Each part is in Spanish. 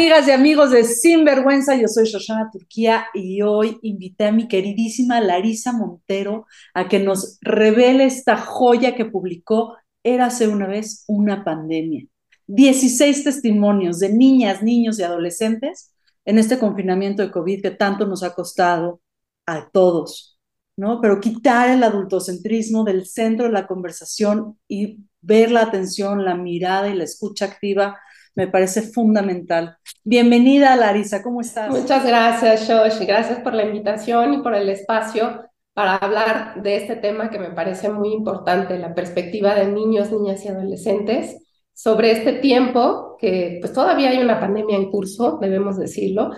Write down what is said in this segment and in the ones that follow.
amigas y amigos de Sinvergüenza? Yo soy Shoshana Turquía y hoy invité a mi queridísima Larisa Montero a que nos revele esta joya que publicó Érase una vez una pandemia. 16 testimonios de niñas, niños y adolescentes en este confinamiento de COVID que tanto nos ha costado a todos, ¿no? Pero quitar el adultocentrismo del centro de la conversación y ver la atención, la mirada y la escucha activa me parece fundamental. Bienvenida, Larisa, ¿cómo estás? Muchas gracias, Josh. Gracias por la invitación y por el espacio para hablar de este tema que me parece muy importante, la perspectiva de niños, niñas y adolescentes sobre este tiempo, que pues todavía hay una pandemia en curso, debemos decirlo,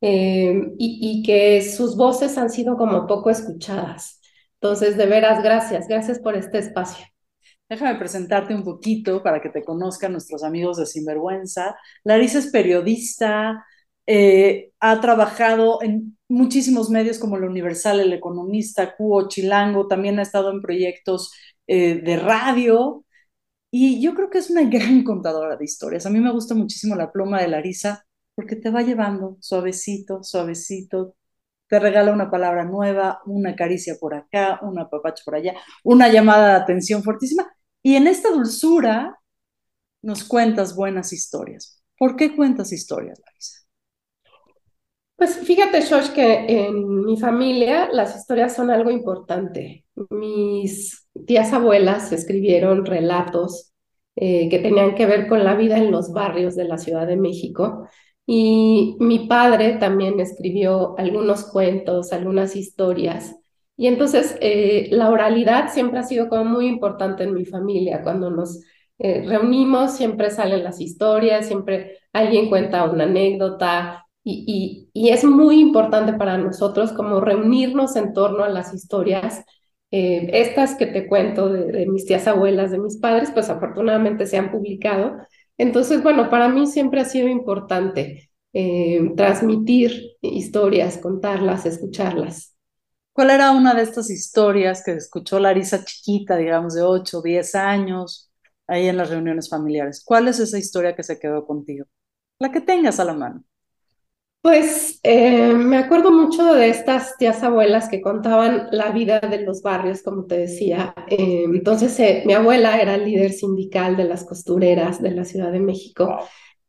eh, y, y que sus voces han sido como poco escuchadas. Entonces, de veras, gracias, gracias por este espacio. Déjame presentarte un poquito para que te conozcan nuestros amigos de Sinvergüenza. Larisa es periodista, eh, ha trabajado en muchísimos medios como El Universal, El Economista, Cuo, Chilango, también ha estado en proyectos eh, de radio y yo creo que es una gran contadora de historias. A mí me gusta muchísimo la pluma de Larisa porque te va llevando suavecito, suavecito, te regala una palabra nueva, una caricia por acá, una papacha por allá, una llamada de atención fortísima y en esta dulzura nos cuentas buenas historias. ¿Por qué cuentas historias, Larisa? Pues fíjate, Josh, que en mi familia las historias son algo importante. Mis tías abuelas escribieron relatos eh, que tenían que ver con la vida en los barrios de la Ciudad de México. Y mi padre también escribió algunos cuentos, algunas historias y entonces eh, la oralidad siempre ha sido como muy importante en mi familia. Cuando nos eh, reunimos siempre salen las historias, siempre alguien cuenta una anécdota y, y, es muy importante para nosotros como reunirnos en torno a las historias. Eh, estas que te cuento de, de, mis tías abuelas, de mis padres, pues afortunadamente se han publicado. Entonces, bueno, para mí siempre ha sido importante transmitir historias, contarlas, escucharlas. ¿Cuál era una de estas historias que escuchó Larisa chiquita, digamos, de 8, 10 años, ahí en las reuniones familiares? ¿Cuál es esa historia que se quedó contigo? La que tengas a la mano. Pues eh, me acuerdo mucho de estas tías abuelas que contaban la vida de los barrios, como te decía. Eh, entonces, eh, mi abuela era líder sindical de las costureras de la Ciudad de México.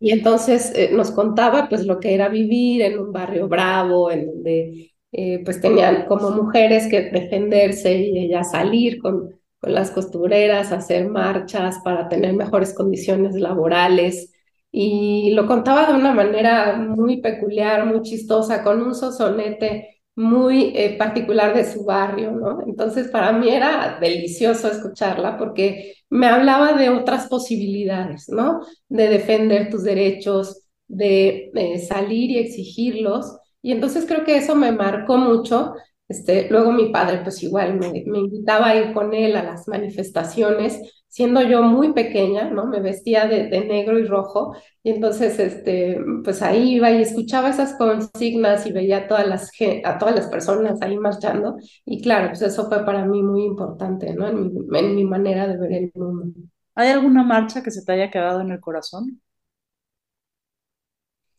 Y entonces nos contaba pues lo que era vivir en un barrio bravo, en donde eh, pues tenían como mujeres que defenderse y ella salir con, con las costureras, hacer marchas para tener mejores condiciones laborales. Y lo contaba de una manera muy peculiar, muy chistosa, con un sosonete muy eh, particular de su barrio, ¿no? Entonces para mí era delicioso escucharla porque me hablaba de otras posibilidades, ¿no? De defender tus derechos, de eh, salir y exigirlos y entonces creo que eso me marcó mucho. Este, luego mi padre, pues igual me, invitaba a ir con él a las manifestaciones, siendo yo muy pequeña, ¿no? Me vestía de, negro y rojo, y entonces, este, pues ahí iba y escuchaba esas consignas y veía a todas las, a todas las personas ahí marchando, y claro, pues eso fue para mí muy importante, ¿no? En mi manera de ver el mundo. ¿Hay alguna marcha que se te haya quedado en el corazón?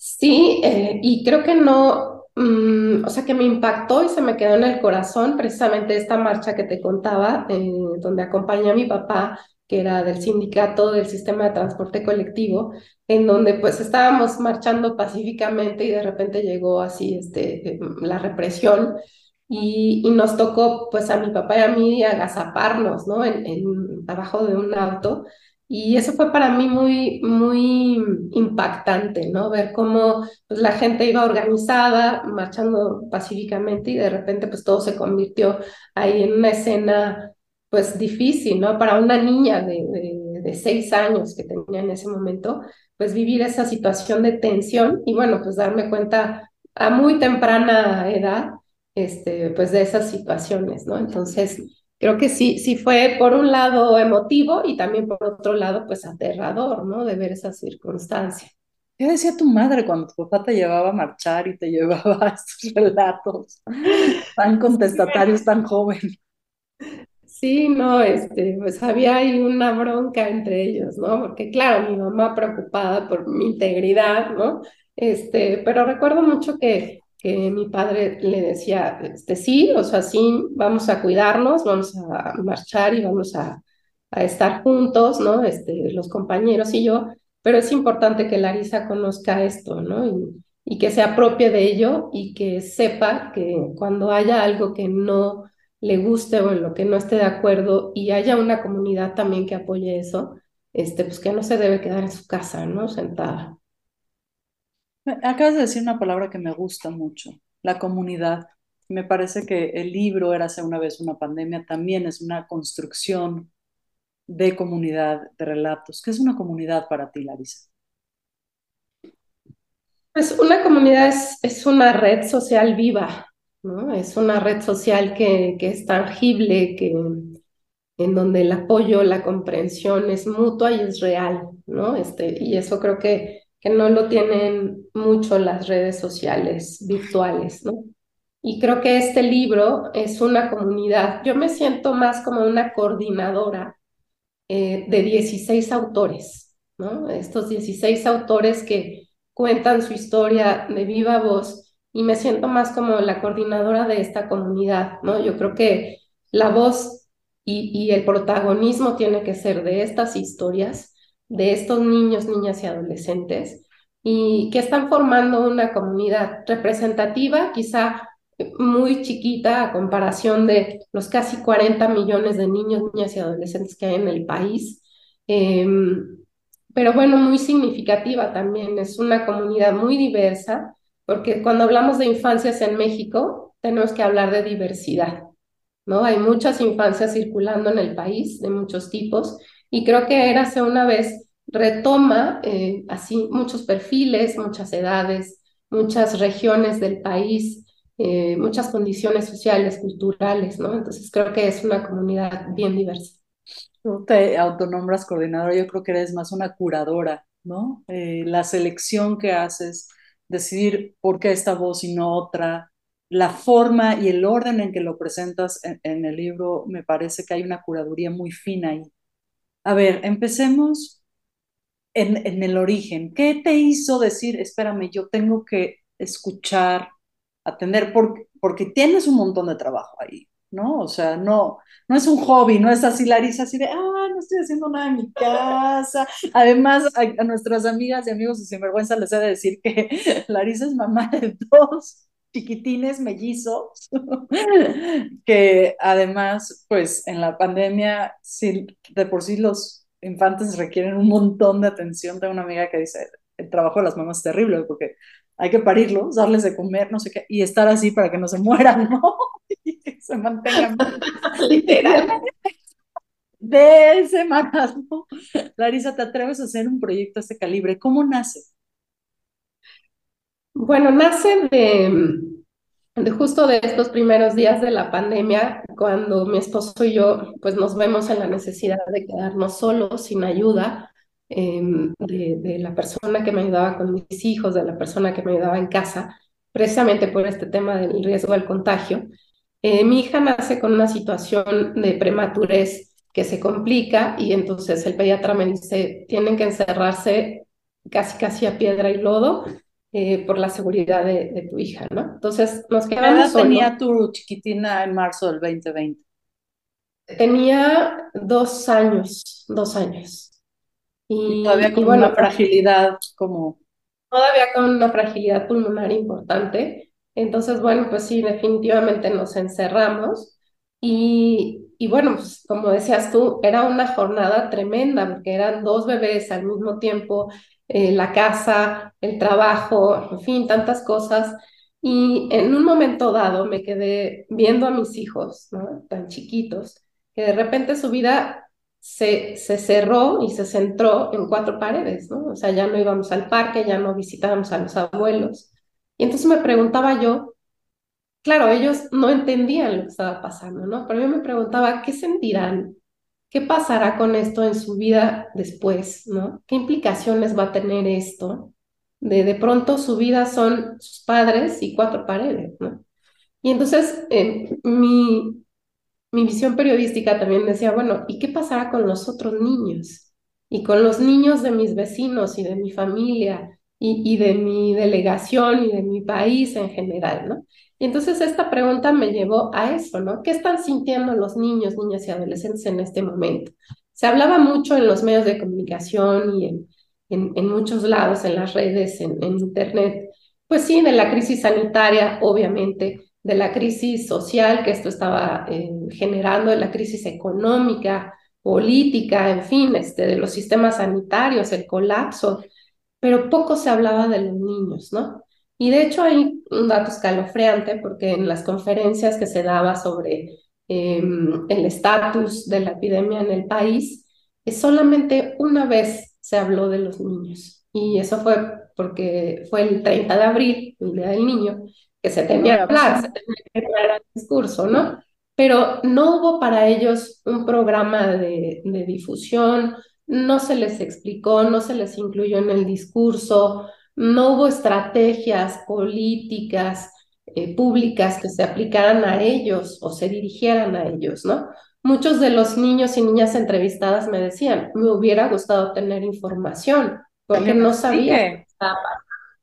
Sí, eh, y creo que no, mm, o sea, que me impactó y se me quedó en el corazón precisamente esta marcha que te contaba, eh, donde acompañé a mi papá, que era del sindicato del sistema de transporte colectivo, en donde pues estábamos marchando pacíficamente y de repente llegó así este, la represión y, y nos tocó pues a mi papá y a mí agazaparnos, ¿no? En, en, abajo de un auto y eso fue para mí muy, muy impactante, ¿no? Ver cómo pues, la gente iba organizada, marchando pacíficamente y de repente pues todo se convirtió ahí en una escena pues difícil, ¿no? Para una niña de, de, seis años que tenía en ese momento, pues vivir esa situación de tensión y bueno, pues darme cuenta a muy temprana edad, este, pues de esas situaciones, ¿no? Entonces, creo que sí, sí fue por un lado emotivo y también por otro lado, pues aterrador, ¿no? De ver esa circunstancia. ¿Qué decía tu madre cuando tu papá te llevaba a marchar y te llevaba a estos relatos tan contestatarios, tan joven? Sí, no, este, pues había ahí una bronca entre ellos, ¿no? Porque claro, mi mamá preocupada por mi integridad, ¿no? Este, pero recuerdo mucho que, que mi padre le decía, este, sí, o sea, sí, vamos a cuidarnos, vamos a marchar y vamos a, a estar juntos, ¿no? Este, los compañeros y yo, pero es importante que Larisa conozca esto, ¿no? Y, y que se apropie de ello y que sepa que cuando haya algo que no le guste o en lo que no esté de acuerdo y haya una comunidad también que apoye eso, este, pues que no se debe quedar en su casa, ¿no? Sentada. Acabas de decir una palabra que me gusta mucho, la comunidad. Me parece que el libro Érase una vez una pandemia también es una construcción de comunidad, de relatos. ¿Qué es una comunidad para ti, Larisa? Pues una comunidad es, es una red social viva, ¿no? Es una red social que, que es tangible, que, en donde el apoyo, la comprensión es mutua y es real, ¿no? Este, y eso creo que, que no lo tienen mucho las redes sociales virtuales, ¿no? Y creo que este libro es una comunidad, yo me siento más como una coordinadora eh, de 16 autores, ¿no? Estos 16 autores que cuentan su historia de viva voz y me siento más como la coordinadora de esta comunidad, ¿no? Yo creo que la voz y, y el protagonismo tiene que ser de estas historias, de estos niños, niñas y adolescentes, y que están formando una comunidad representativa, quizá muy chiquita a comparación de los casi 40 millones de niños, niñas y adolescentes que hay en el país. Em, pero bueno, muy significativa también. Es una comunidad muy diversa, porque cuando hablamos de infancias en México, tenemos que hablar de diversidad, ¿no? Hay muchas infancias circulando en el país, de muchos tipos, y creo que Érase una vez retoma eh, así muchos perfiles, muchas edades, muchas regiones del país, eh, muchas condiciones sociales, culturales, ¿no? Entonces creo que es una comunidad bien diversa. Tú te autonombras coordinadora, yo creo que eres más una curadora, ¿no? Eh, la selección que haces, decidir por qué esta voz y no otra, la forma y el orden en que lo presentas en, en el libro, me parece que hay una curaduría muy fina ahí. A ver, empecemos en, en el origen. ¿Qué te hizo decir, espérame, yo tengo que escuchar, atender, porque, porque tienes un montón de trabajo ahí? ¿no? O sea, no, no es un hobby, no es así Larisa, así de, ah, no estoy haciendo nada en mi casa. Además, a, a nuestras amigas y amigos de Sinvergüenza les he de decir que Larisa es mamá de dos chiquitines mellizos, que además, pues en la pandemia, de por sí los infantes requieren un montón de atención. Tengo una amiga que dice, el trabajo de las mamás es terrible porque hay que parirlos, darles de comer, no sé qué, y estar así para que no se mueran, ¿no? Y que se mantengan. Literal. De semanas, ¿no? Larisa, ¿te atreves a hacer un proyecto de este calibre? ¿Cómo nace? Bueno, nace de, de justo de estos primeros días de la pandemia, cuando mi esposo y yo pues nos vemos en la necesidad de quedarnos solos, sin ayuda, Em, de, de, la persona que me ayudaba con mis hijos, de la persona que me ayudaba en casa, precisamente por este tema del riesgo del contagio. Eh, mi hija nace con una situación de prematurez que se complica y entonces el pediatra me dice, tienen que encerrarse casi casi a piedra y lodo eh, por la seguridad de, de, tu hija, ¿no? Entonces nos quedamos ¿Qué edad tenía tu chiquitina en marzo del 2020? Tenía dos años, dos años. Y, todavía con y bueno, una fragilidad como... Todavía con una fragilidad pulmonar importante. Entonces, bueno, pues sí, definitivamente nos encerramos. Y, y bueno, pues como decías tú, era una jornada tremenda porque eran dos bebés al mismo tiempo, eh, la casa, el trabajo, en fin, tantas cosas. Y en un momento dado me quedé viendo a mis hijos, ¿no? Tan chiquitos, que de repente su vida se, se, cerró y se centró en cuatro paredes, ¿no? O sea, ya no íbamos al parque, ya no visitábamos a los abuelos. Y entonces me preguntaba yo, claro, ellos no entendían lo que estaba pasando, ¿no? Pero yo me preguntaba, ¿qué sentirán? ¿Qué pasará con esto en su vida después, ¿no? ¿Qué implicaciones va a tener esto? De de pronto su vida son sus padres y cuatro paredes, ¿no? Y entonces eh, mi, mi visión periodística también decía, bueno, ¿y qué pasará con los otros niños? Y con los niños de mis vecinos y de mi familia y, de mi delegación y de mi país en general, ¿no? Y entonces esta pregunta me llevó a eso, ¿no? ¿Qué están sintiendo los niños, niñas y adolescentes en este momento? Se hablaba mucho en los medios de comunicación y en, en, muchos lados, en las redes, en, Internet, pues sí, de la crisis sanitaria, obviamente, de la crisis social que esto estaba eh, generando, de la crisis económica, política, en fin, este, de los sistemas sanitarios, el colapso pero poco se hablaba de los niños, ¿no? Y de hecho hay un dato escalofriante porque en las conferencias que se daba sobre em, el estatus de la epidemia en el país, solamente una vez se habló de los niños. Y eso fue porque fue el 30 de abril, el Día del Niño, que se tenía que hablar, se tenía que hablar el discurso, ¿no? Pero no hubo para ellos un programa de, de difusión, no se les explicó, no se les incluyó en el discurso, no hubo estrategias políticas eh, públicas que se aplicaran a ellos o se dirigieran a ellos, ¿no? Muchos de los niños y niñas entrevistadas me decían, me hubiera gustado tener información, porque no sabía.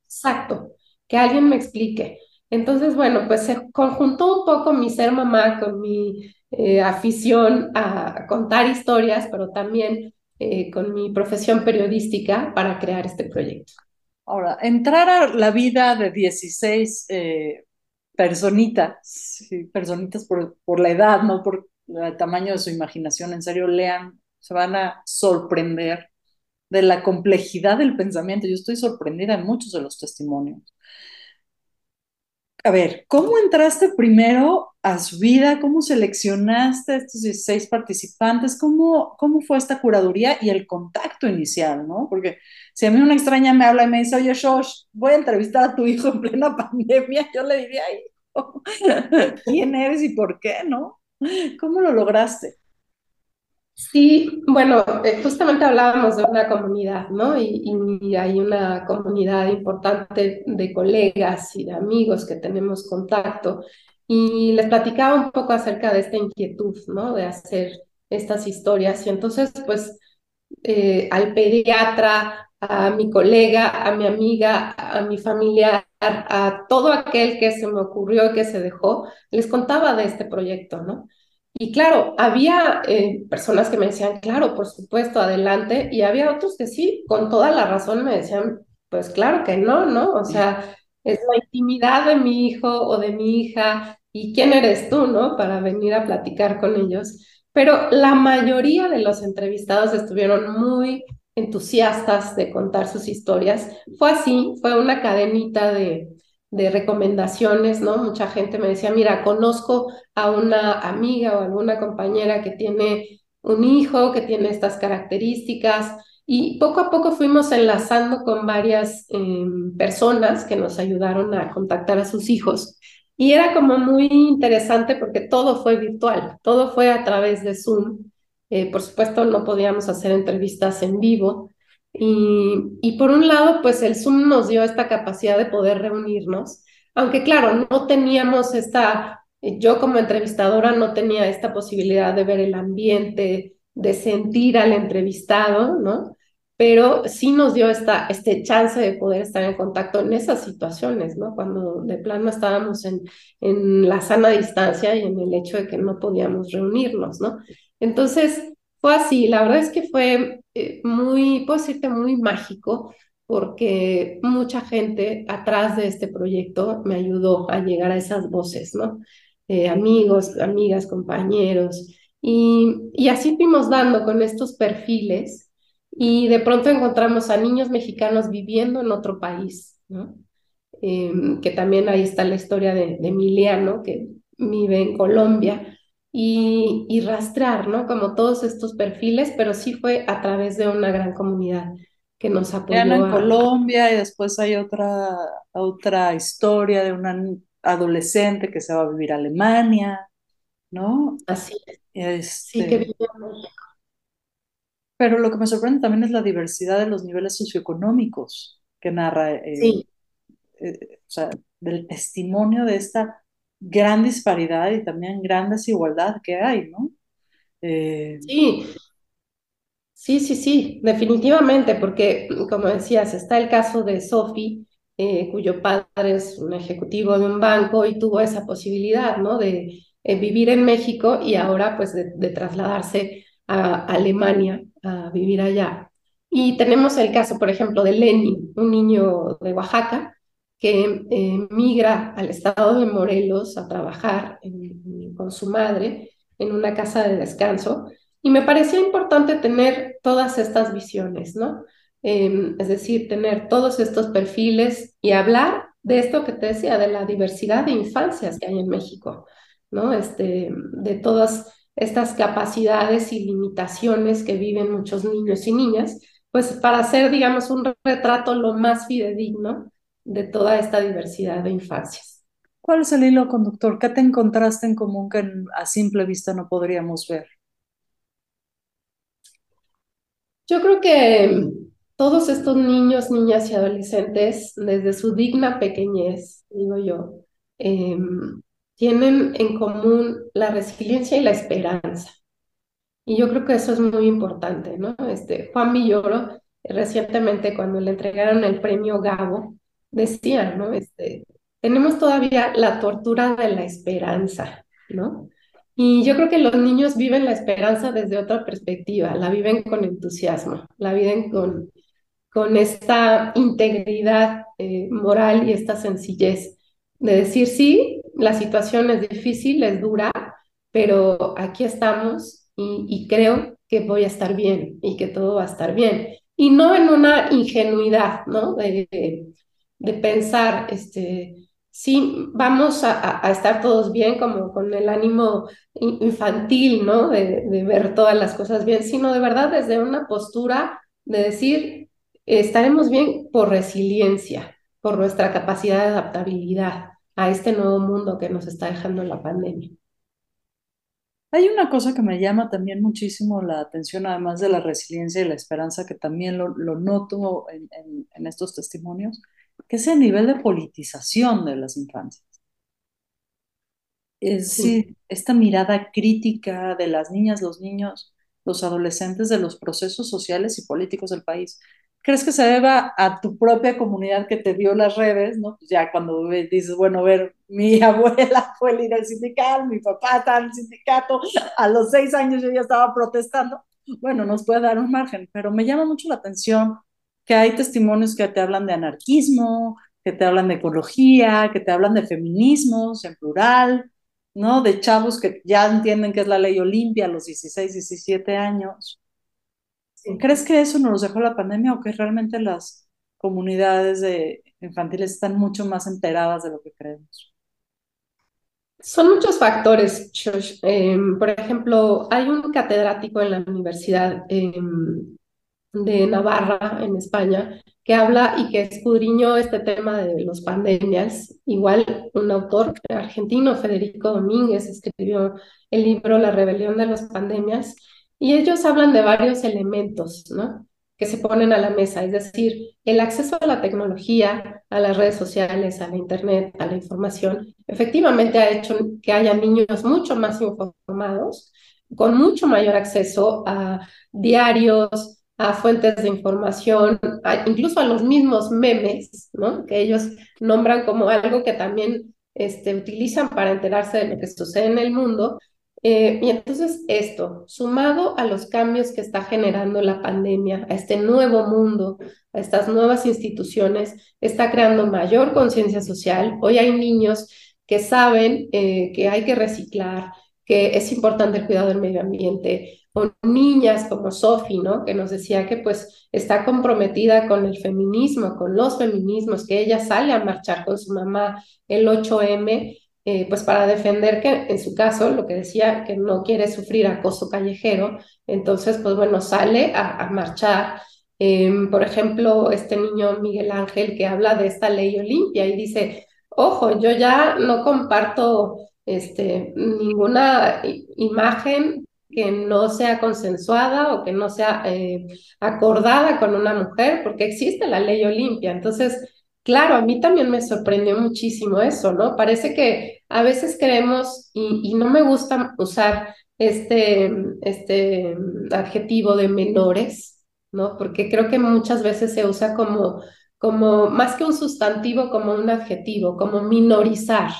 Exacto, que alguien me explique. Entonces, bueno, pues se conjuntó un poco mi ser mamá con mi eh, afición a contar historias, pero también eh, con mi profesión periodística para crear este proyecto. Ahora, entrar a la vida de 16 eh, personitas, personitas por, por la edad, no por el tamaño de su imaginación, en serio, lean, se van a sorprender de la complejidad del pensamiento. Yo estoy sorprendida en muchos de los testimonios a ver, ¿cómo entraste primero a su vida? ¿Cómo seleccionaste a estos 16 participantes? ¿Cómo, ¿Cómo fue esta curaduría y el contacto inicial, no? Porque si a mí una extraña me habla y me dice, oye, Shosh, voy a entrevistar a tu hijo en plena pandemia, yo le diría, hijo, ¿quién eres y por qué, no? ¿Cómo lo lograste? Sí, bueno, eh, justamente hablábamos de una comunidad, ¿no? Y, hay una comunidad importante de colegas y de amigos que tenemos contacto. Y les platicaba un poco acerca de esta inquietud, ¿no? De hacer estas historias. Y entonces, pues, eh, al pediatra, a mi colega, a mi amiga, a mi familiar, a todo aquel que se me ocurrió y que se dejó, les contaba de este proyecto, ¿no? Y claro, había eh, personas que me decían, claro, por supuesto, adelante, y había otros que sí, con toda la razón me decían, pues claro que no, ¿no? O sea, es la intimidad de mi hijo o de mi hija, y quién eres tú, ¿no? Para venir a platicar con ellos. Pero la mayoría de los entrevistados estuvieron muy entusiastas de contar sus historias. Fue así, fue una cadenita de, de recomendaciones, ¿no? Mucha gente me decía, mira, conozco a una amiga o alguna compañera que tiene un hijo, que tiene estas características, y poco a poco fuimos enlazando con varias em, personas que nos ayudaron a contactar a sus hijos. Y era como muy interesante porque todo fue virtual, todo fue a través de Zoom. Eh, por supuesto, no podíamos hacer entrevistas en vivo, y, por un lado, pues el Zoom nos dio esta capacidad de poder reunirnos, aunque claro, no teníamos esta, yo como entrevistadora no tenía esta posibilidad de ver el ambiente, de sentir al entrevistado, ¿no? Pero sí nos dio esta este chance de poder estar en contacto en esas situaciones, ¿no? Cuando de plano estábamos en, en la sana distancia y en el hecho de que no podíamos reunirnos, ¿no? Entonces, fue así, la verdad es que fue eh, muy, puedo decirte, muy mágico, porque mucha gente atrás de este proyecto me ayudó a llegar a esas voces, ¿no? Eh, amigos, amigas, compañeros, y, y así fuimos dando con estos perfiles y de pronto encontramos a niños mexicanos viviendo en otro país, ¿no? Em, que también ahí está la historia de, de Emiliano, que vive en Colombia, y, rastrear, ¿no? Como todos estos perfiles, pero sí fue a través de una gran comunidad que nos apoyó. en Colombia y después hay otra, otra historia de una adolescente que se va a vivir a Alemania, ¿no? Así es. sí, que este, Pero lo que me sorprende también es la diversidad de los niveles socioeconómicos que narra, eh, sí. Eh, o sea, del testimonio de esta gran disparidad y también gran desigualdad que hay, ¿no? Eh, sí. Sí, sí, sí, definitivamente, porque como decías, está el caso de Sophie, eh, cuyo padre es un ejecutivo de un banco y tuvo esa posibilidad, ¿no? De eh, vivir en México y ahora pues de, trasladarse a Alemania a vivir allá. Y tenemos el caso, por ejemplo, de Lenny, un niño de Oaxaca que eh, migra al estado de Morelos a trabajar con su madre en una casa de descanso. Y me parecía importante tener todas estas visiones, ¿no? Em, es decir, tener todos estos perfiles y hablar de esto que te decía, de la diversidad de infancias que hay en México, ¿no? Este, de todas estas capacidades y limitaciones que viven muchos niños y niñas, pues para hacer, digamos, un retrato lo más fidedigno de toda esta diversidad de infancias. ¿Cuál es el hilo conductor? ¿Qué te encontraste en común que a simple vista no podríamos ver? Yo creo que todos estos niños, niñas y adolescentes, desde su digna pequeñez, digo yo, em, tienen en común la resiliencia y la esperanza. Y yo creo que eso es muy importante, ¿no? Este, Juan Villoro, recientemente cuando le entregaron el premio Gabo, decía, ¿no? Este, tenemos todavía la tortura de la esperanza, ¿no? Y yo creo que los niños viven la esperanza desde otra perspectiva, la viven con entusiasmo, la viven con, con esta integridad eh, moral y esta sencillez de decir, sí, la situación es difícil, es dura, pero aquí estamos y, creo que voy a estar bien y que todo va a estar bien. Y no en una ingenuidad, ¿no? De, de, pensar, este, sí, vamos a, a, estar todos bien, como con el ánimo infantil, ¿no? De, de ver todas las cosas bien, sino de verdad desde una postura de decir, estaremos bien por resiliencia, por nuestra capacidad de adaptabilidad a este nuevo mundo que nos está dejando la pandemia. Hay una cosa que me llama también muchísimo la atención, además de la resiliencia y la esperanza, que también lo, noto en, estos testimonios, que es el nivel de politización de las infancias. Es decir, esta mirada crítica de las niñas, los niños, los adolescentes de los procesos sociales y políticos del país. ¿Crees que se deba a tu propia comunidad que te dio las redes, ¿no? Pues ya cuando dices, bueno, ver, mi abuela fue líder sindical, mi papá está en el sindicato, a los seis años yo ya estaba protestando, bueno, nos puede dar un margen, pero me llama mucho la atención que hay testimonios que te hablan de anarquismo, que te hablan de ecología, que te hablan de feminismos en plural, ¿no? De chavos que ya entienden que es la ley Olimpia a los 16, 17 años. ¿Crees que eso nos dejó la pandemia o que realmente las comunidades de infantiles están mucho más enteradas de lo que creemos? Son muchos factores, em, por ejemplo, hay un catedrático en la Universidad em, de Navarra, en España, que habla y que escudriñó este tema de los pandemias. Igual un autor argentino, Federico Domínguez, escribió el libro La rebelión de las pandemias y ellos hablan de varios elementos, ¿no? que se ponen a la mesa, es decir, el acceso a la tecnología, a las redes sociales, a la Internet, a la información, efectivamente ha hecho que haya niños mucho más informados, con mucho mayor acceso a diarios, a fuentes de información, incluso a los mismos memes, ¿no? que ellos nombran como algo que también este, utilizan para enterarse de lo que sucede en el mundo, eh, y entonces esto, sumado a los cambios que está generando la pandemia, a este nuevo mundo, a estas nuevas instituciones, está creando mayor conciencia social. Hoy hay niños que saben eh, que hay que reciclar, que es importante el cuidado del medio ambiente, o niñas como Sophie, ¿no? Que nos decía que pues está comprometida con el feminismo, con los feminismos, que ella sale a marchar con su mamá el 8M eh, pues para defender que en su caso, lo que decía, que no quiere sufrir acoso callejero, entonces, pues bueno, sale a, marchar. Em, por ejemplo, este niño Miguel Ángel que habla de esta ley Olimpia y dice, ojo, yo ya no comparto este, ninguna imagen que no sea consensuada o que no sea eh, acordada con una mujer, porque existe la ley Olimpia. Entonces, Claro, a mí también me sorprendió muchísimo eso, ¿no? Parece que a veces creemos, y, no me gusta usar este, este adjetivo de menores, ¿no? Porque creo que muchas veces se usa como, como más que un sustantivo, como un adjetivo, como minorizar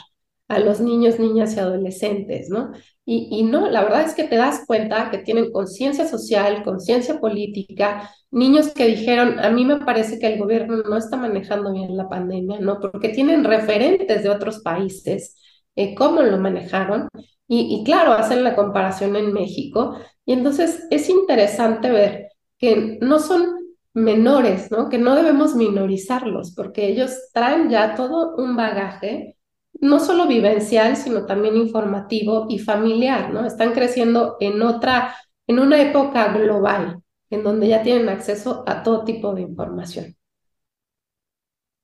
a los niños, niñas y adolescentes, ¿no? Y, no, la verdad es que te das cuenta que tienen conciencia social, conciencia política, niños que dijeron, a mí me parece que el gobierno no está manejando bien la pandemia, ¿no? Porque tienen referentes de otros países, eh, cómo lo manejaron, y claro, hacen la comparación en México, y entonces es interesante ver que no son menores, ¿no? Que no debemos minorizarlos, porque ellos traen ya todo un bagaje, no solo vivencial, sino también informativo y familiar, ¿no? Están creciendo en otra, en una época global, en donde ya tienen acceso a todo tipo de información.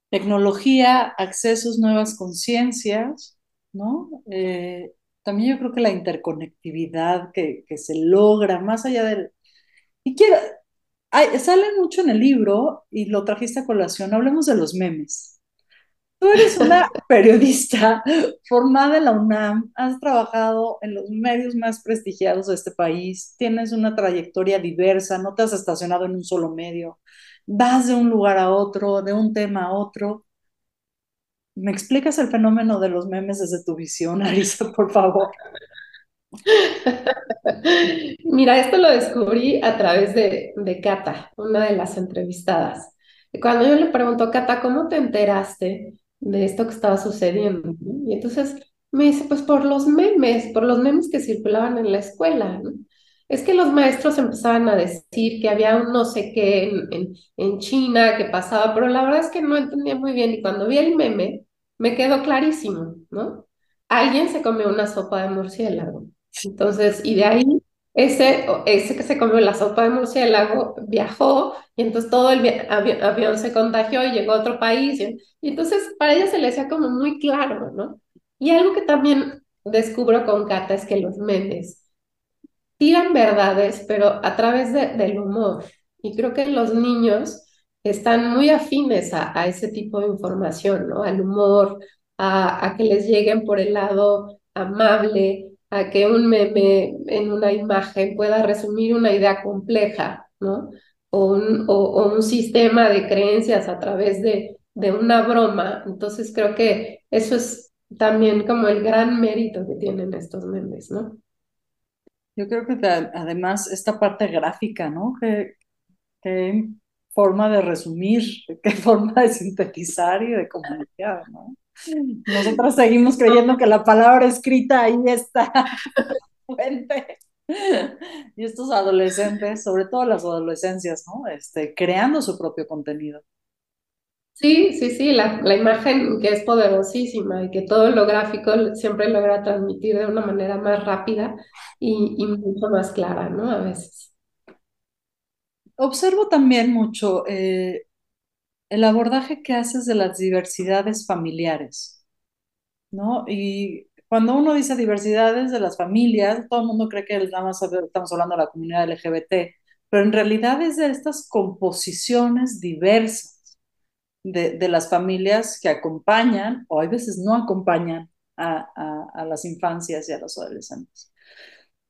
Tecnología, accesos, nuevas conciencias, ¿no? Eh, también yo creo que la interconectividad que, que, se logra más allá del... Y quiero, hay, sale mucho en el libro y lo trajiste a colación, hablemos de los memes. Tú eres una periodista formada en la UNAM, has trabajado en los medios más prestigiados de este país, tienes una trayectoria diversa, no te has estacionado en un solo medio, vas de un lugar a otro, de un tema a otro. ¿Me explicas el fenómeno de los memes desde tu visión, Arisa, por favor? Mira, esto lo descubrí a través de, de Cata, una de las entrevistadas. Cuando yo le pregunto, Cata, ¿cómo te enteraste de esto que estaba sucediendo. Y entonces me dice, pues por los memes, por los memes que circulaban en la escuela. Es que los maestros empezaban a decir que había un no sé qué en, en, en, China que pasaba, pero la verdad es que no entendía muy bien y cuando vi el meme me quedó clarísimo, ¿no? Alguien se comió una sopa de murciélago. Entonces, y de ahí ese, ese que se comió la sopa de murciélago viajó y entonces todo el avi avión se contagió y llegó a otro país. Y, y, entonces para ella se le hacía como muy claro, ¿no? Y algo que también descubro con Cata es que los memes tiran verdades, pero a través de, del humor. Y creo que los niños están muy afines a, a ese tipo de información, ¿no? Al humor, a, a que les lleguen por el lado amable, a que un meme en una imagen pueda resumir una idea compleja, ¿no? O un, o, o un sistema de creencias a través de, de una broma. Entonces creo que eso es también como el gran mérito que tienen estos memes, ¿no? Yo creo que además esta parte gráfica, ¿no? Que, que forma de resumir, qué forma de sintetizar y de comunicar, ¿no? Nosotros seguimos creyendo que la palabra escrita ahí está. Y estos adolescentes, sobre todo las adolescencias, ¿no? Este, creando su propio contenido. Sí, sí, sí, la, la imagen que es poderosísima y que todo lo gráfico siempre logra transmitir de una manera más rápida y, y mucho más clara, ¿no? A veces. Observo también mucho eh, el abordaje que haces de las diversidades familiares, ¿no? Y cuando uno dice diversidades de las familias, todo el mundo cree que estamos hablando de la comunidad LGBT, pero en realidad es de estas composiciones diversas de, de las familias que acompañan, o hay veces no acompañan a, a las infancias y a los adolescentes.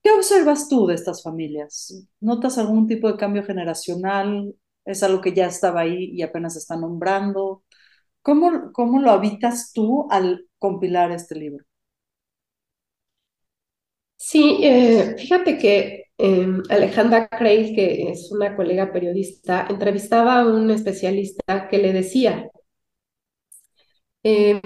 ¿Qué observas tú de estas familias? ¿Notas algún tipo de cambio generacional? ¿Es algo que ya estaba ahí y apenas está nombrando? ¿Cómo, cómo lo habitas tú al compilar este libro? Sí, eh, fíjate que eh, Alejandra Craig, que es una colega periodista, entrevistaba a un especialista que le decía, eh,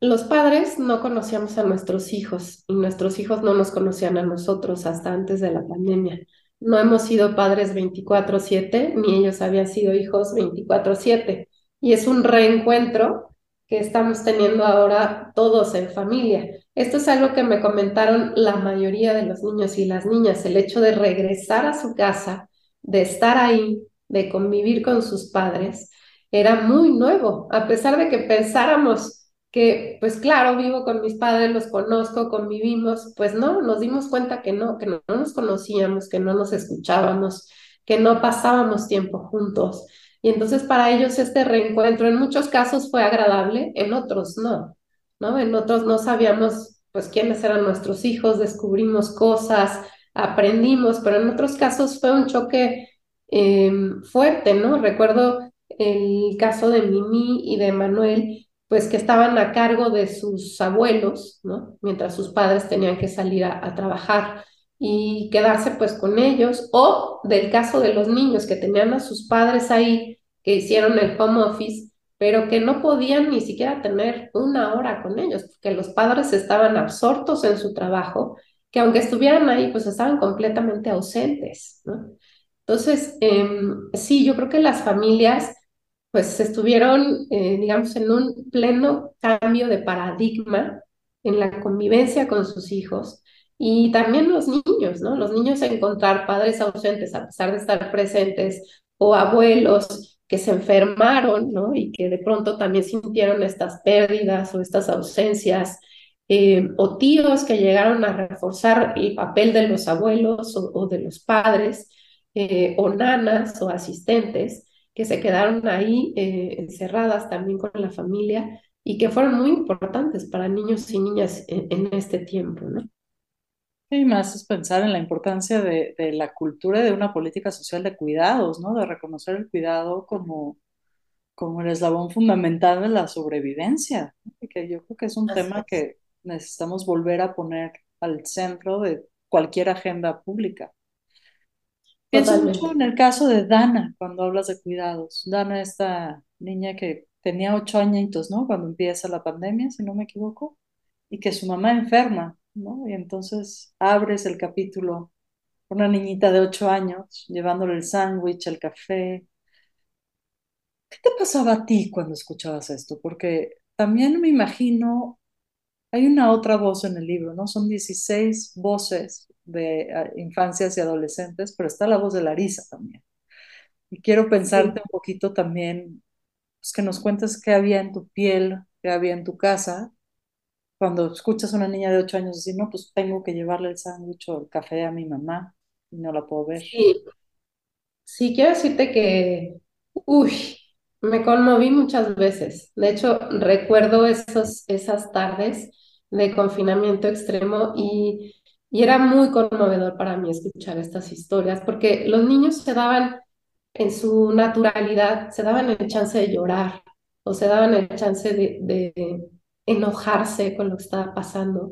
los padres no conocíamos a nuestros hijos y nuestros hijos no nos conocían a nosotros hasta antes de la pandemia. No hemos sido padres 24/7, ni ellos habían sido hijos 24/7. Y es un reencuentro que estamos teniendo ahora todos en familia. Esto es algo que me comentaron la mayoría de los niños y las niñas, el hecho de regresar a su casa, de estar ahí, de convivir con sus padres, era muy nuevo, a pesar de que pensáramos que pues claro, vivo con mis padres, los conozco, convivimos, pues no, nos dimos cuenta que no, que no, no nos conocíamos, que no nos escuchábamos, que no pasábamos tiempo juntos. Y entonces para ellos este reencuentro en muchos casos fue agradable, en otros no, ¿no? En otros no sabíamos pues quiénes eran nuestros hijos, descubrimos cosas, aprendimos, pero en otros casos fue un choque em, fuerte, ¿no? Recuerdo el caso de Mimi y de Manuel, pues que estaban a cargo de sus abuelos, ¿no? Mientras sus padres tenían que salir a, trabajar y quedarse pues con ellos, o del caso de los niños que tenían a sus padres ahí, que hicieron el home office, pero que no podían ni siquiera tener una hora con ellos, porque los padres estaban absortos en su trabajo, que aunque estuvieran ahí, pues estaban completamente ausentes, ¿no? Entonces, em, sí, yo creo que las familias pues estuvieron, eh, digamos, en un pleno cambio de paradigma en la convivencia con sus hijos y también los niños, ¿no? Los niños encontrar padres ausentes a pesar de estar presentes o abuelos que se enfermaron, ¿no? Y que de pronto también sintieron estas pérdidas o estas ausencias, eh, o tíos que llegaron a reforzar el papel de los abuelos o, de los padres, eh, o nanas o asistentes que se quedaron ahí eh, encerradas también con la familia y que fueron muy importantes para niños y niñas en, este tiempo, ¿no? Y más es pensar en la importancia de, de, la cultura y de una política social de cuidados, ¿no? De reconocer el cuidado como, como el eslabón fundamental de la sobrevivencia, y que yo creo que es un tema que necesitamos volver a poner al centro de cualquier agenda pública. Pienso mucho en el caso de Dana, cuando hablas de cuidados. Dana, esta niña que tenía ocho añitos, ¿no? Cuando empieza la pandemia, si no me equivoco, y que su mamá enferma, ¿no? Y entonces abres el capítulo, una niñita de ocho años, llevándole el sándwich, el café. ¿Qué te pasaba a ti cuando escuchabas esto? Porque también me imagino, hay una otra voz en el libro, ¿no? Son 16 voces de infancias y adolescentes, pero está la voz de Larisa también. Y quiero pensarte un poquito también, pues que nos cuentes qué había en tu piel, qué había en tu casa, cuando escuchas a una niña de 8 años decir, no, pues tengo que llevarle el sándwich o el café a mi mamá y no la puedo ver. Sí, sí quiero decirte que, uy, me conmoví muchas veces. De hecho, recuerdo esos, esas tardes de confinamiento extremo y y era muy conmovedor para mí escuchar estas historias, porque los niños se daban en su naturalidad, se daban el chance de llorar o se daban el chance de, enojarse con lo que estaba pasando.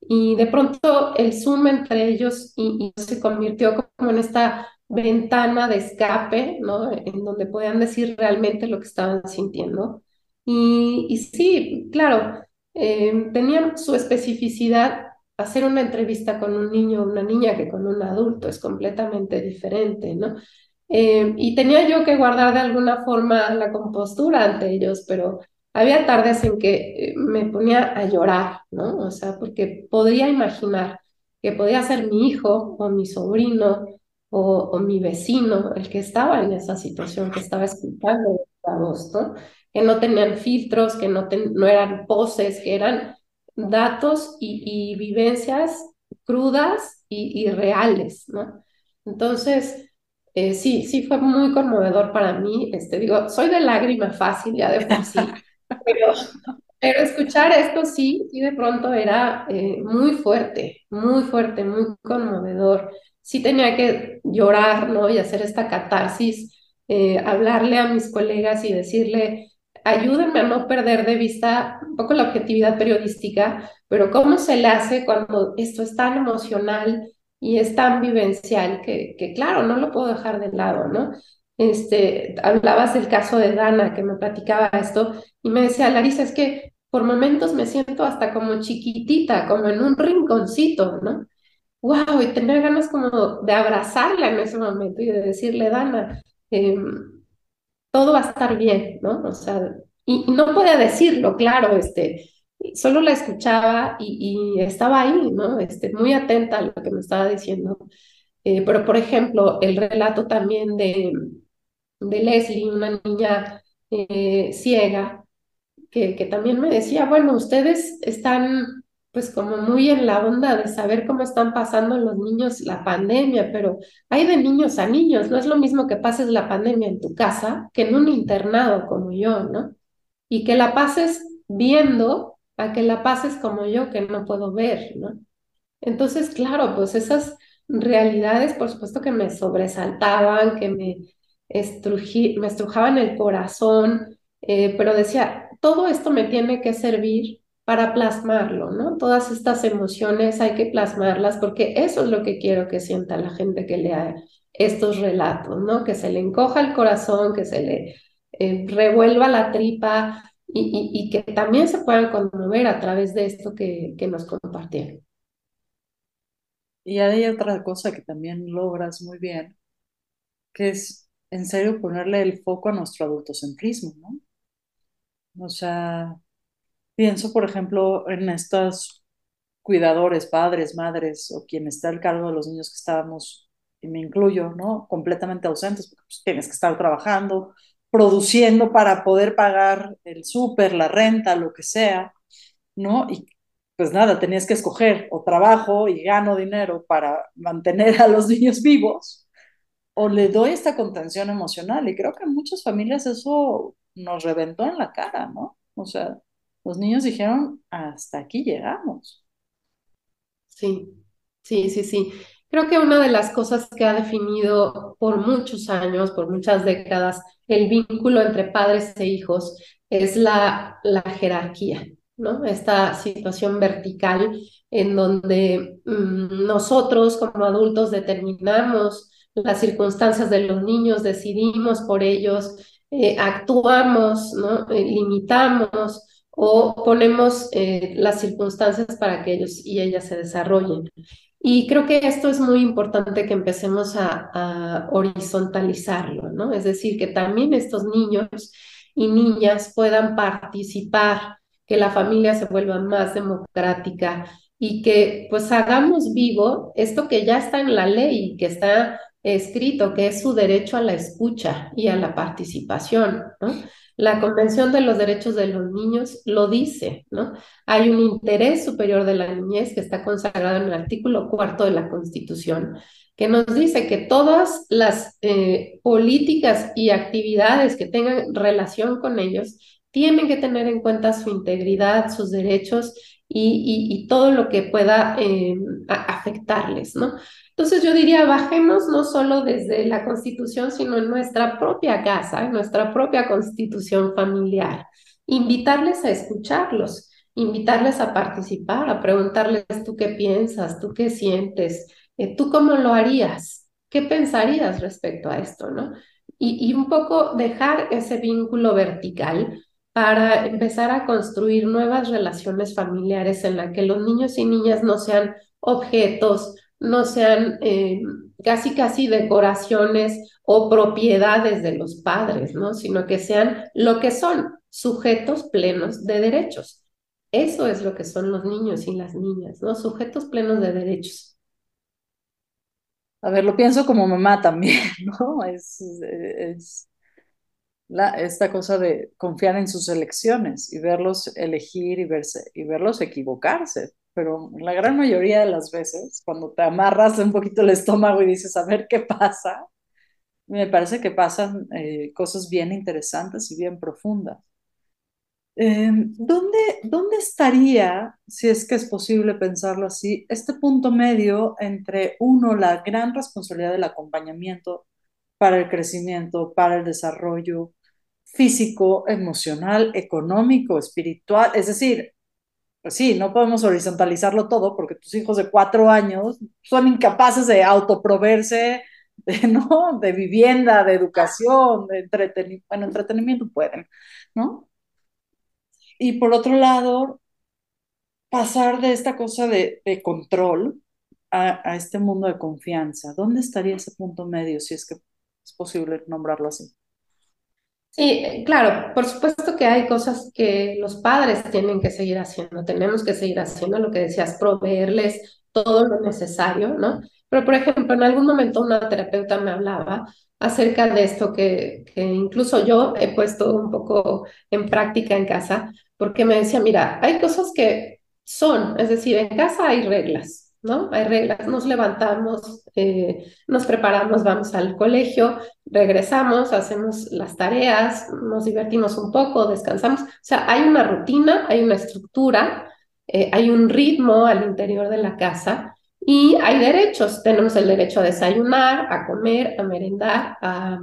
Y de pronto el Zoom entre ellos y, se convirtió como en esta ventana de escape, ¿no? En donde podían decir realmente lo que estaban sintiendo. Y, y sí, claro, eh, tenían su especificidad hacer una entrevista con un niño o una niña que con un adulto es completamente diferente, ¿no? Eh, y tenía yo que guardar de alguna forma la compostura ante ellos, pero había tardes en que eh, me ponía a llorar, ¿no? O sea, porque podía imaginar que podía ser mi hijo o mi sobrino o, mi vecino el que estaba en esa situación, que estaba escuchando ¿no? Que no tenían filtros, que no, no eran poses, que eran datos y, vivencias crudas y, reales, ¿no? Entonces, eh, sí, sí fue muy conmovedor para mí. Este, digo, soy de lágrima fácil ya de por sí, pero, pero escuchar esto sí, sí de pronto era eh, muy fuerte, muy fuerte, muy conmovedor. Sí tenía que llorar, ¿no? Y hacer esta catarsis, eh, hablarle a mis colegas y decirle, ayúdenme a no perder de vista un poco la objetividad periodística, pero cómo se le hace cuando esto es tan emocional y es tan vivencial que, que claro, no lo puedo dejar de lado, ¿no? Este, hablabas del caso de Dana, que me platicaba esto, y me decía, Larisa, es que por momentos me siento hasta como chiquitita, como en un rinconcito, ¿no? ¡Wow! Y tener ganas como de abrazarla en ese momento y de decirle, Dana, eh, todo va a estar bien, ¿no? O sea, y, no podía decirlo, claro, este, solo la escuchaba y, estaba ahí, ¿no? Este, muy atenta a lo que me estaba diciendo. Eh, pero, por ejemplo, el relato también de, de Leslie, una niña eh, ciega, que, que también me decía, bueno, ustedes están pues como muy en la onda de saber cómo están pasando los niños la pandemia, pero hay de niños a niños, no es lo mismo que pases la pandemia en tu casa que en un internado como yo, ¿no? Y que la pases viendo a que la pases como yo, que no puedo ver, ¿no? Entonces, claro, pues esas realidades, por supuesto que me sobresaltaban, que me, me estrujaban el corazón, eh, pero decía, todo esto me tiene que servir para plasmarlo, ¿no? Todas estas emociones hay que plasmarlas porque eso es lo que quiero que sienta la gente que lea estos relatos, ¿no? Que se le encoja el corazón, que se le eh, revuelva la tripa y, que también se puedan conmover a través de esto que, que nos compartieron. Y hay otra cosa que también logras muy bien, que es en serio ponerle el foco a nuestro adultocentrismo, ¿no? O sea, pienso, por ejemplo, en estos cuidadores, padres, madres o quien está al cargo de los niños que estábamos, y me incluyo, ¿no? Completamente ausentes, porque pues, tienes que estar trabajando, produciendo para poder pagar el súper, la renta, lo que sea, ¿no? Y pues nada, tenías que escoger o trabajo y gano dinero para mantener a los niños vivos, o le doy esta contención emocional. Y creo que en muchas familias eso nos reventó en la cara, ¿no? O sea, los niños dijeron, hasta aquí llegamos. Sí, sí, sí, sí. Creo que una de las cosas que ha definido por muchos años, por muchas décadas, el vínculo entre padres e hijos es la, la jerarquía, ¿no? Esta situación vertical en donde mm, nosotros como adultos determinamos las circunstancias de los niños, decidimos por ellos, eh, actuamos, ¿no? Eh, limitamos o ponemos eh, las circunstancias para que ellos y ellas se desarrollen. Y creo que esto es muy importante que empecemos a, a horizontalizarlo, ¿no? Es decir, que también estos niños y niñas puedan participar, que la familia se vuelva más democrática y que pues hagamos vivo esto que ya está en la ley, que está escrito, que es su derecho a la escucha y a la participación, ¿no? La Convención de los Derechos de los Niños lo dice, ¿no? Hay un interés superior de la niñez que está consagrado en el artículo cuarto de la Constitución, que nos dice que todas las eh, políticas y actividades que tengan relación con ellos tienen que tener en cuenta su integridad, sus derechos y, todo lo que pueda eh, afectarles, ¿no? Entonces yo diría, bajemos no solo desde la constitución, sino en nuestra propia casa, en nuestra propia constitución familiar. Invitarles a escucharlos, invitarles a participar, a preguntarles tú qué piensas, tú qué sientes, eh, tú cómo lo harías, qué pensarías respecto a esto, ¿no? Y, y un poco dejar ese vínculo vertical para empezar a construir nuevas relaciones familiares en las que los niños y niñas no sean objetos, no sean eh, casi casi decoraciones o propiedades de los padres, ¿no? Sino que sean lo que son, sujetos plenos de derechos. Eso es lo que son los niños y las niñas, ¿no? Sujetos plenos de derechos. A ver, lo pienso como mamá también, ¿no? Es, esta cosa de confiar en sus elecciones y verlos elegir y, y verlos equivocarse pero la gran mayoría de las veces, cuando te amarras un poquito el estómago y dices, a ver qué pasa, me parece que pasan eh, cosas bien interesantes y bien profundas. Em, ¿dónde, ¿Dónde estaría, si es que es posible pensarlo así, este punto medio entre, uno, la gran responsabilidad del acompañamiento para el crecimiento, para el desarrollo físico, emocional, económico, espiritual? Es decir, pues sí, no podemos horizontalizarlo todo porque tus hijos de cuatro años son incapaces de autoproverse, de, ¿no? De vivienda, de educación, de entretenimiento, bueno, entretenimiento pueden, ¿no? Y por otro lado, pasar de esta cosa de, control a, a, este mundo de confianza. ¿Dónde estaría ese punto medio, si es que es posible nombrarlo así? Sí, claro, por supuesto que hay cosas que los padres tienen que seguir haciendo, tenemos que seguir haciendo lo que decías, proveerles todo lo necesario, ¿no? Pero, por ejemplo, en algún momento una terapeuta me hablaba acerca de esto que, que incluso yo he puesto un poco en práctica en casa, porque me decía, mira, hay cosas que son, es decir, en casa hay reglas, ¿no? Hay reglas, nos levantamos, eh, nos preparamos, vamos al colegio, regresamos, hacemos las tareas, nos divertimos un poco, descansamos. O sea, hay una rutina, hay una estructura, eh, hay un ritmo al interior de la casa y hay derechos. Tenemos el derecho a desayunar, a comer, a merendar, a,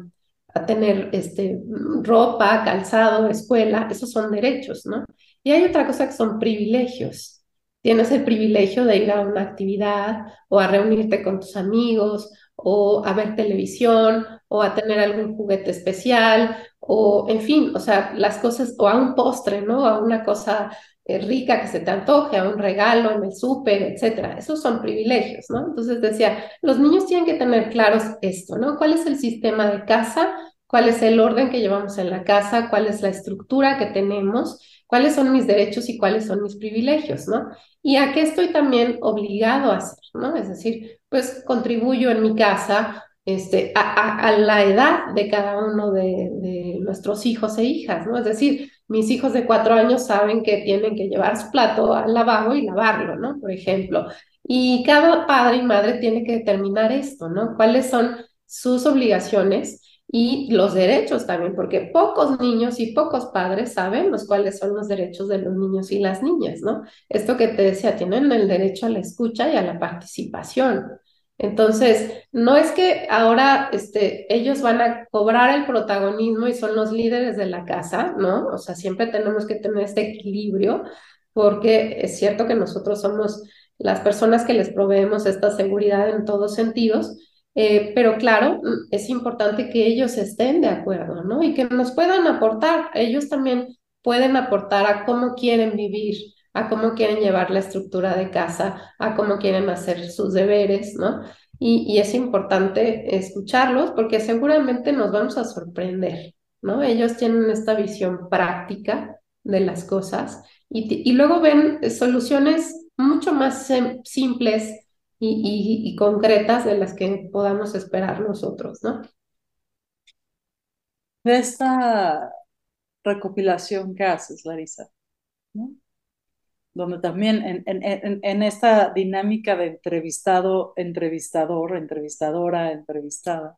a tener este, ropa, calzado, escuela. Esos son derechos, ¿no? Y hay otra cosa que son privilegios tienes el privilegio de ir a una actividad o a reunirte con tus amigos o a ver televisión o a tener algún juguete especial o en fin, o sea, las cosas o a un postre, ¿no? A una cosa eh, rica que se te antoje, a un regalo en el súper, etcétera. Esos son privilegios, ¿no? Entonces decía, los niños tienen que tener claros esto, ¿no? ¿Cuál es el sistema de casa? ¿Cuál es el orden que llevamos en la casa? ¿Cuál es la estructura que tenemos? Cuáles son mis derechos y cuáles son mis privilegios, ¿no? Y a qué estoy también obligado a hacer, ¿no? Es decir, pues contribuyo en mi casa este, a, la edad de cada uno de, nuestros hijos e hijas, ¿no? Es decir, mis hijos de cuatro años saben que tienen que llevar su plato al lavabo y lavarlo, ¿no? Por ejemplo. Y cada padre y madre tiene que determinar esto, ¿no? ¿Cuáles son sus obligaciones? Y los derechos también, porque pocos niños y pocos padres saben los cuáles son los derechos de los niños y las niñas, ¿no? Esto que te decía, tienen el derecho a la escucha y a la participación. Entonces, no es que ahora este, ellos van a cobrar el protagonismo y son los líderes de la casa, ¿no? O sea, siempre tenemos que tener este equilibrio, porque es cierto que nosotros somos las personas que les proveemos esta seguridad en todos sentidos, eh, pero claro, es importante que ellos estén de acuerdo, ¿no? Y que nos puedan aportar. Ellos también pueden aportar a cómo quieren vivir, a cómo quieren llevar la estructura de casa, a cómo quieren hacer sus deberes, ¿no? Y, es importante escucharlos porque seguramente nos vamos a sorprender, ¿no? Ellos tienen esta visión práctica de las cosas y, y luego ven soluciones mucho más simples y, concretas de las que podamos esperar nosotros, ¿no? De esta recopilación que haces, Larisa, ¿no? donde también en, en, en, esta dinámica de entrevistado, entrevistador, entrevistadora, entrevistada,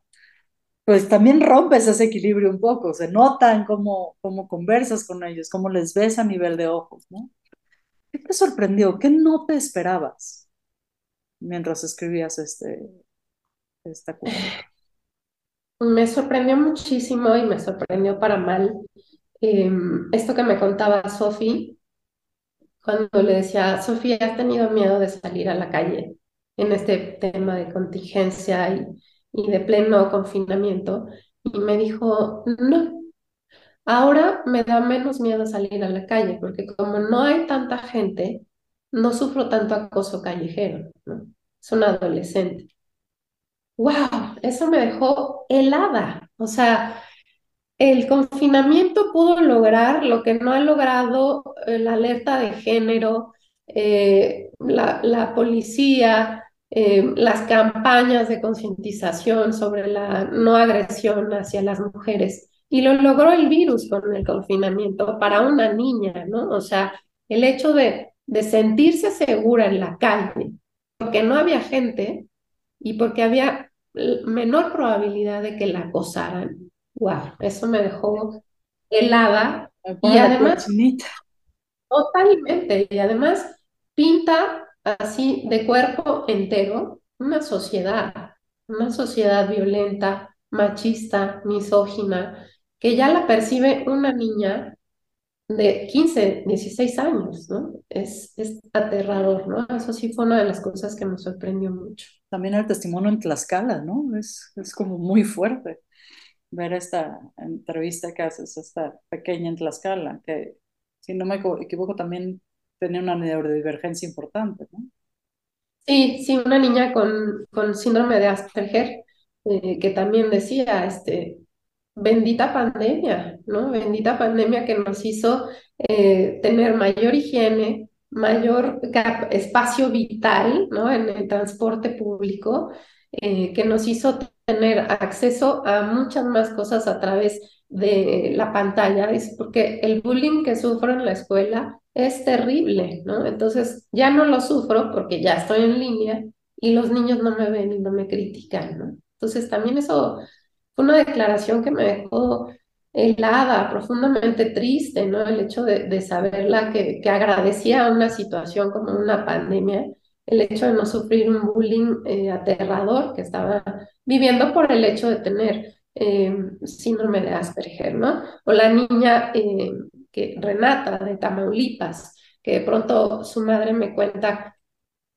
pues también rompes ese equilibrio un poco, se notan cómo, cómo conversas con ellos, cómo les ves a nivel de ojos, ¿no? ¿Qué te sorprendió? ¿Qué no te esperabas? Mientras escribías este, esta? Me sorprendió muchísimo y me sorprendió para mal em, esto que me contaba Sofi cuando le decía, Sofía, ¿has tenido miedo de salir a la calle en este tema de contingencia y, y de pleno confinamiento? Y me dijo, no, ahora me da menos miedo salir a la calle porque como no hay tanta gente, no sufro tanto acoso callejero, ¿no? Es un adolescente. ¡Wow! Eso me dejó helada. O sea, el confinamiento pudo lograr lo que no ha logrado eh, la alerta de género, eh, la, policía, eh, las campañas de concientización sobre la no agresión hacia las mujeres. Y lo logró el virus con el confinamiento para una niña, ¿no? O sea, el hecho de de sentirse segura en la calle, porque no había gente y porque había menor probabilidad de que la acosaran. Wow, eso me dejó helada y además totalmente y además pinta así de cuerpo entero una sociedad, una sociedad violenta, machista, misógina, que ya la percibe una niña de 15, 16 años, ¿no? Es, es aterrador, ¿no? Eso sí fue una de las cosas que me sorprendió mucho. También el testimonio en Tlaxcala, ¿no? Es, es como muy fuerte ver esta entrevista que haces, esta pequeña en Tlaxcala, que si no me equivoco también tenía una neurodivergencia importante, ¿no? Sí, sí, una niña con, con síndrome de Asperger, eh, que también decía, este, bendita pandemia, ¿no? Bendita pandemia que nos hizo eh, tener mayor higiene, mayor espacio vital, ¿no? En el transporte público, eh, que nos hizo tener acceso a muchas más cosas a través de la pantalla, es porque el bullying que sufro en la escuela es terrible, ¿no? Entonces ya no lo sufro porque ya estoy en línea y los niños no me ven y no me critican, ¿no? Entonces también eso fue una declaración que me dejó helada, profundamente triste, ¿no? El hecho de, saberla que, que agradecía una situación como una pandemia, el hecho de no sufrir un bullying eh, aterrador que estaba viviendo por el hecho de tener eh, síndrome de Asperger, ¿no? O la niña eh, que, Renata de Tamaulipas, que de pronto su madre me cuenta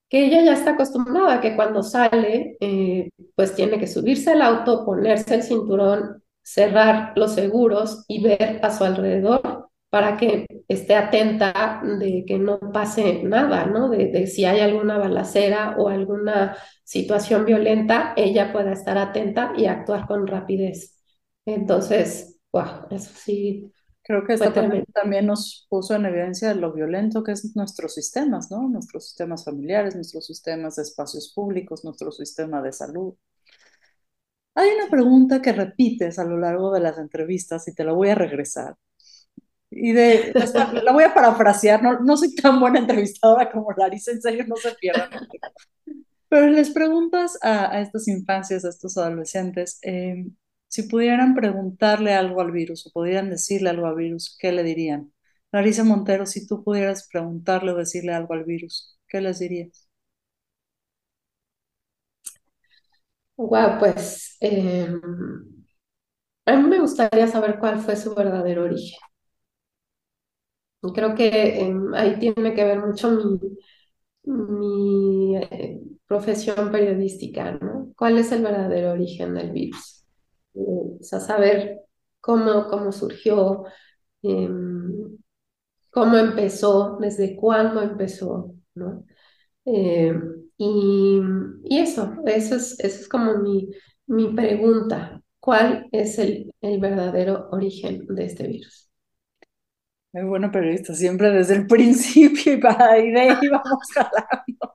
que ella ya está acostumbrada que cuando sale, eh, pues tiene que subirse al auto, ponerse el cinturón, cerrar los seguros y ver a su alrededor para que esté atenta de que no pase nada, ¿no? De, de, si hay alguna balacera o alguna situación violenta, ella pueda estar atenta y actuar con rapidez. Entonces, wow, eso sí Creo que esto también, también, nos puso en evidencia lo violento que es nuestros sistemas, ¿no? Nuestros sistemas familiares, nuestros sistemas de espacios públicos, nuestro sistema de salud. Hay una pregunta que repites a lo largo de las entrevistas y te la voy a regresar. Y de, la voy a parafrasear, no, no soy tan buena entrevistadora como Larisa, en serio, no se pierdan. Pero les preguntas a, a estas infancias, a estos adolescentes, eh, si pudieran preguntarle algo al virus o pudieran decirle algo al virus, ¿qué le dirían? Larisa Montero, si tú pudieras preguntarle o decirle algo al virus, ¿qué les dirías? Wow, pues eh, a mí me gustaría saber cuál fue su verdadero origen. Creo que eh, ahí tiene que ver mucho mi, mi eh, profesión periodística, ¿no? ¿Cuál es el verdadero origen del virus? O sea, saber cómo, cómo surgió, em, cómo empezó, desde cuándo empezó, ¿no? Em, y, y, eso, eso es, eso es como mi, mi pregunta. ¿Cuál es el, el verdadero origen de este virus? Muy bueno periodista, siempre desde el principio y para ahí de ahí vamos jalando.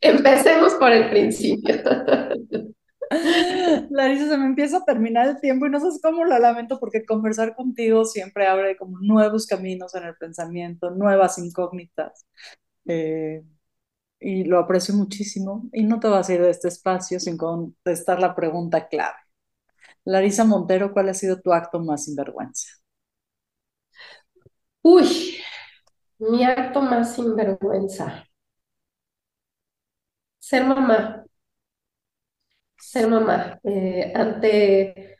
Empecemos por el principio. Larisa, se me empieza a terminar el tiempo y no sé cómo lo lamento porque conversar contigo siempre abre como nuevos caminos en el pensamiento, nuevas incógnitas. Eh, y lo aprecio muchísimo. Y no te vas a ir de este espacio sin contestar la pregunta clave. Larisa Montero, ¿cuál ha sido tu acto más sinvergüenza? Uy, mi acto más sinvergüenza. Ser mamá ser mamá eh, ante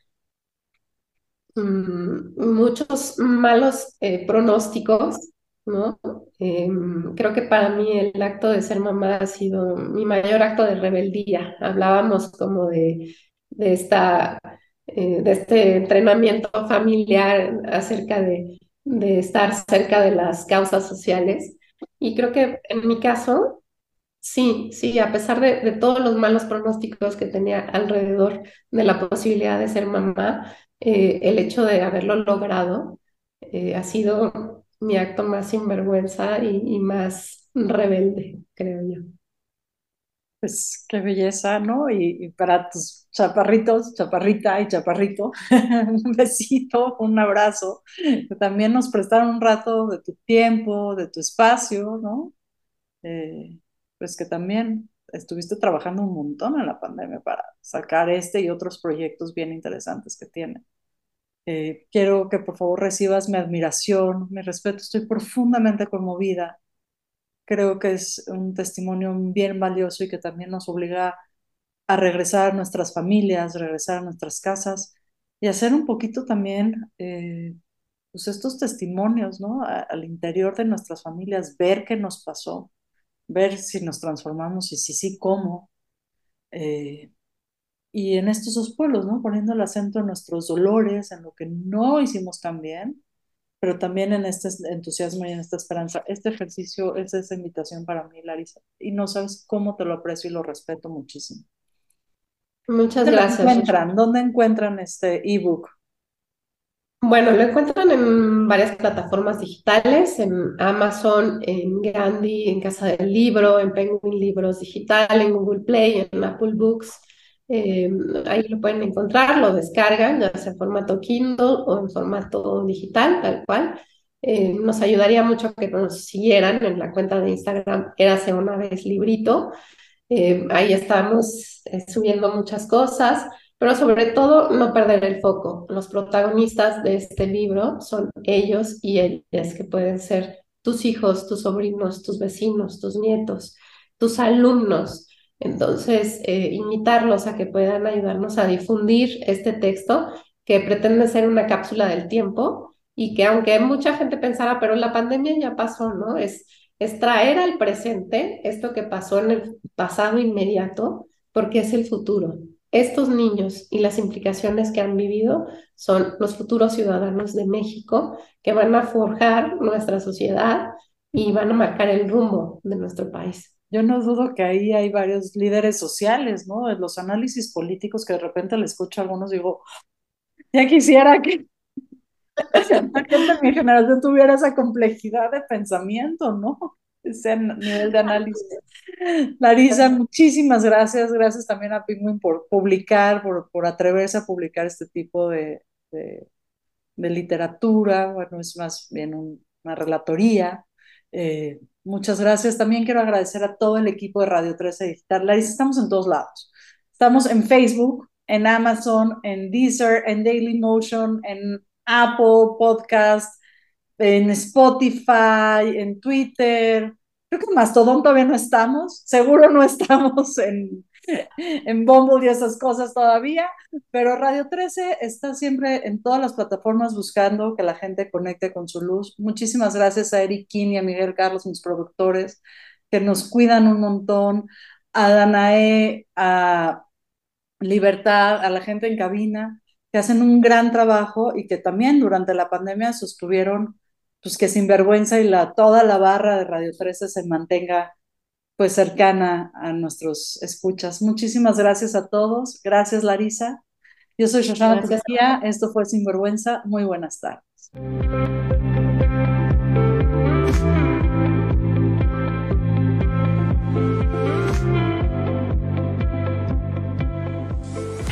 mm, muchos malos eh, pronósticos, ¿no? Em, creo que para mí el acto de ser mamá ha sido mi mayor acto de rebeldía. Hablábamos como de, de, esta, eh, de este entrenamiento familiar acerca de, de estar cerca de las causas sociales. Y creo que en mi caso, Sí, sí, a pesar de, todos los malos pronósticos que tenía alrededor de la posibilidad de ser mamá, eh, el hecho de haberlo logrado eh, ha sido mi acto más sinvergüenza y, más rebelde, creo yo. Pues qué belleza, ¿no? Y, para tus chaparritos, chaparrita y chaparrito, un besito, un abrazo, también nos prestaron un rato de tu tiempo, de tu espacio, ¿no? Eh, pues que también estuviste trabajando un montón en la pandemia para sacar este y otros proyectos bien interesantes que tiene. Eh, quiero que por favor recibas mi admiración, mi respeto, estoy profundamente conmovida. Creo que es un testimonio bien valioso y que también nos obliga a regresar a nuestras familias, regresar a nuestras casas y hacer un poquito también eh, pues estos testimonios, ¿no? al interior de nuestras familias, ver qué nos pasó, ver si nos transformamos y si sí, cómo. Eh, y en estos dos pueblos, ¿no? Poniendo el acento en nuestros dolores, en lo que no hicimos tan bien, pero también en este entusiasmo y en esta esperanza. Este ejercicio es esa invitación para mí, Larisa, y no sabes cómo te lo aprecio y lo respeto muchísimo. Muchas gracias. Encuentran? ¿Dónde encuentran este ebook? Bueno, lo encuentran en varias plataformas digitales, en Amazon, en Gandhi, en Casa del Libro, en Penguin Libros Digital, en Google Play, en Apple Books. Eh, ahí lo pueden encontrar, lo descargan, ya sea en formato Kindle o en formato digital, tal cual. Eh, nos ayudaría mucho que nos siguieran en la cuenta de Instagram, Érase una vez librito. Eh, ahí estamos eh, subiendo muchas cosas, pero sobre todo no perder el foco. Los protagonistas de este libro son ellos y ellas, que pueden ser tus hijos, tus sobrinos, tus vecinos, tus nietos, tus alumnos. Entonces, invitarlos a que puedan ayudarnos a difundir este texto que pretende ser una cápsula del tiempo y que aunque mucha gente pensara, pero la pandemia ya pasó, ¿no? Es, es traer al presente esto que pasó en el pasado inmediato, porque es el futuro. Estos niños y las implicaciones que han vivido son los futuros ciudadanos de México que van a forjar nuestra sociedad y van a marcar el rumbo de nuestro país. Yo no dudo que ahí hay varios líderes sociales, ¿no? En los análisis políticos que de repente le escucho a algunos, digo, ya quisiera que de mi generación tuviera esa complejidad de pensamiento, ¿no? Ese nivel de análisis. Larisa, muchísimas gracias. Gracias también a Penguin por publicar, por, por atreverse a publicar este tipo de, de, literatura. Bueno, es más bien una relatoría. Eh, muchas gracias. También quiero agradecer a todo el equipo de Radio 13 Digital. Larisa, estamos en todos lados. Estamos en Facebook, en Amazon, en Deezer, en Daily Motion, en Apple Podcast, en Spotify, en Twitter. Creo que en Mastodon todavía no estamos. Seguro no estamos en, en Bumble y esas cosas todavía, pero Radio 13 está siempre en todas las plataformas buscando que la gente conecte con su luz. Muchísimas gracias a Eric King y a Miguel Carlos, mis productores, que nos cuidan un montón, a Danae, a Libertad, a la gente en cabina que hacen un gran trabajo y que también durante la pandemia sostuvieron pues que Sinvergüenza y la, toda la barra de Radio 13 se mantenga pues cercana a nuestros escuchas. Muchísimas gracias a todos. Gracias, Larisa. Yo soy Shoshana García. Esto fue Sinvergüenza. Muy buenas tardes.